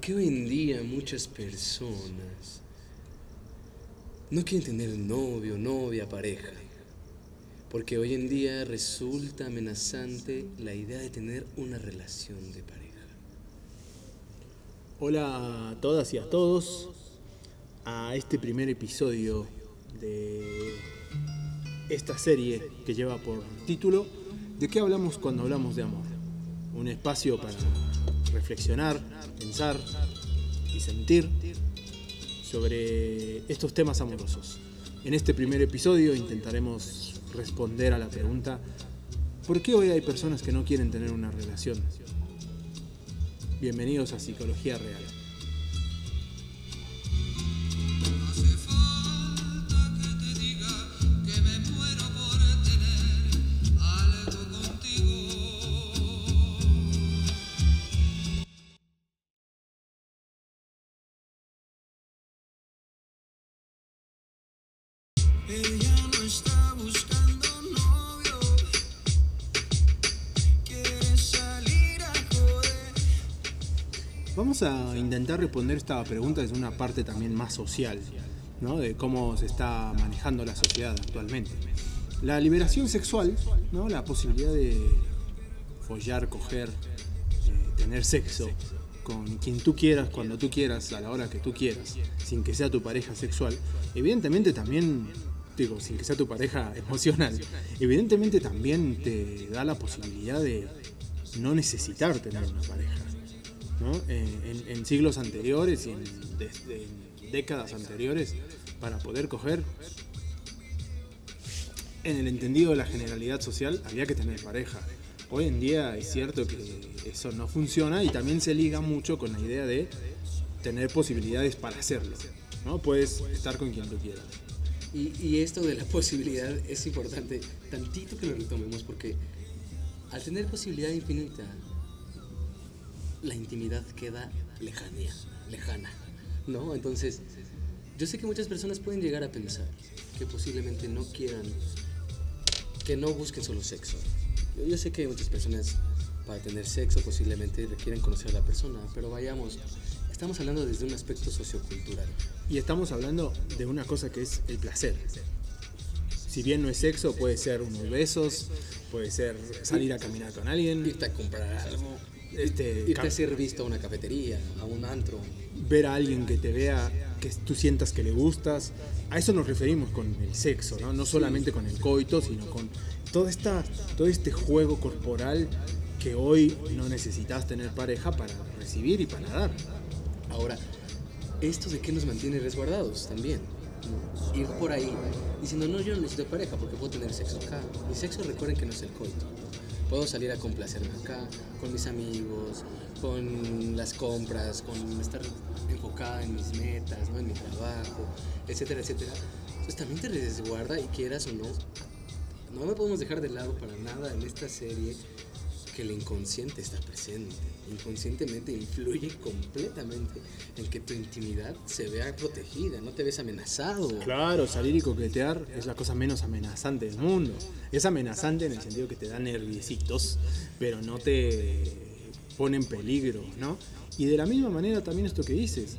qué hoy en día muchas personas no quieren tener novio, novia, pareja? Porque hoy en día resulta amenazante la idea de tener una relación de pareja. Hola a todas y a todos a este primer episodio de esta serie que lleva por título ¿De qué hablamos cuando hablamos de amor? Un espacio para reflexionar, pensar y sentir sobre estos temas amorosos. En este primer episodio intentaremos responder a la pregunta ¿por qué hoy hay personas que no quieren tener una relación? Bienvenidos a Psicología Real. Vamos a intentar responder esta pregunta desde una parte también más social, ¿no? de cómo se está manejando la sociedad actualmente. La liberación sexual, ¿no? la posibilidad de follar, coger, eh, tener sexo con quien tú quieras, cuando tú quieras, a la hora que tú quieras, sin que sea tu pareja sexual, evidentemente también, digo, sin que sea tu pareja emocional, evidentemente también te da la posibilidad de no necesitar tener una pareja. En, siglos anteriores y en, décadas anteriores para poder coger. En el entendido de la generalidad social había que tener pareja. Hoy en día es cierto que eso no funciona y también se liga mucho con la idea de tener posibilidades para hacerlo. ¿no? Puedes estar con quien tú quieras. Y, esto de la posibilidad es importante, tantito que lo retomemos, porque al tener posibilidad infinita, la intimidad queda lejanía, lejana, ¿no? Entonces, yo sé que muchas personas pueden llegar a pensar que posiblemente no quieran, que no busquen solo sexo. Yo, sé que muchas personas para tener sexo posiblemente requieren conocer a la persona, pero vayamos, estamos hablando desde un aspecto sociocultural. Y estamos hablando de una cosa que es el placer. Si bien no es sexo, puede ser unos besos, puede ser salir a caminar con alguien, irte a comprar algo, este, irte a ser visto a una cafetería, a un antro. Ver a alguien que te vea, que tú sientas que le gustas. A eso nos referimos con el sexo, ¿no? No solamente con el coito, sino con toda esta, todo este juego corporal que hoy no necesitas tener pareja para recibir y para dar. Ahora, ¿esto de qué nos mantiene resguardados también? Ir por ahí diciendo, no, yo no necesito pareja porque puedo tener sexo acá. Mi sexo recuerden que no es el coito puedo salir a complacerme acá, con mis amigos, con las compras, con estar enfocada en mis metas, ¿no? en mi trabajo, etcétera, etcétera. Entonces también te resguarda y quieras o no, no me podemos dejar de lado para nada en esta serie que el inconsciente está presente. Inconscientemente influye completamente en que tu intimidad se vea protegida, no te ves amenazado. Claro, salir y coquetear es la cosa menos amenazante del mundo. Es amenazante en el sentido que te da nerviositos, pero no te pone en peligro, ¿no? Y de la misma manera también esto que dices,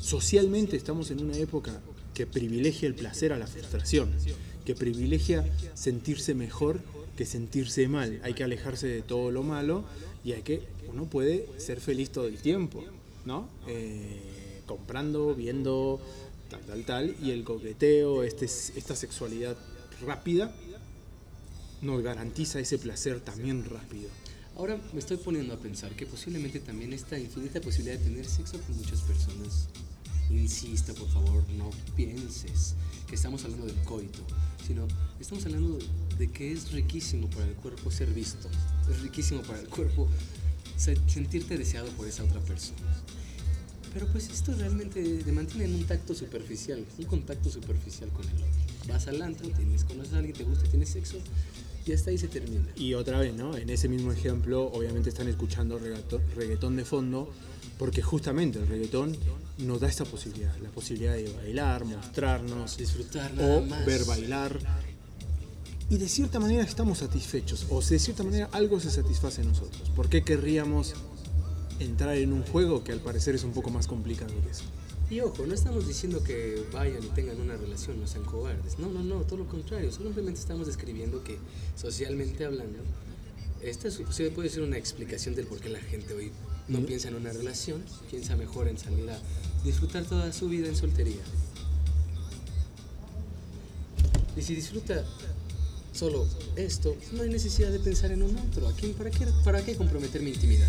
socialmente estamos en una época que privilegia el placer a la frustración, que privilegia sentirse mejor que sentirse mal, hay que alejarse de todo lo malo y hay que, uno puede ser feliz todo el tiempo, ¿no? Eh, comprando, viendo, tal, tal, tal, y el coqueteo, este, esta sexualidad rápida, nos garantiza ese placer también rápido. Ahora me estoy poniendo a pensar que posiblemente también esta infinita posibilidad de tener sexo con muchas personas insisto, por favor, no pienses que estamos hablando del coito, sino estamos hablando de que es riquísimo para el cuerpo ser visto, es riquísimo para el cuerpo sentirte deseado por esa otra persona. Pero pues esto realmente te mantiene en un tacto superficial, un contacto superficial con el otro. Vas al antro, tienes, conoces a alguien, te gusta, tienes sexo, y hasta ahí se termina. Y otra vez, ¿no? En ese mismo ejemplo, obviamente están escuchando reggaetón de fondo, porque justamente el reggaetón nos da esta posibilidad, la posibilidad de bailar, mostrarnos, disfrutar o ver bailar. Y de cierta manera estamos satisfechos, o de cierta manera algo se satisface en nosotros. ¿Por qué querríamos entrar en un juego que al parecer es un poco más complicado que eso. Y ojo, no estamos diciendo que vayan y tengan una relación, no sean cobardes. No, no, no, todo lo contrario. Simplemente estamos describiendo que socialmente hablando, esta es- se puede ser una explicación del por qué la gente hoy no piensa en una relación, piensa mejor en salir a disfrutar toda su vida en soltería. Y si disfruta solo esto, no hay necesidad de pensar en un otro. ¿A quién, para, qué, ¿Para qué comprometer mi intimidad?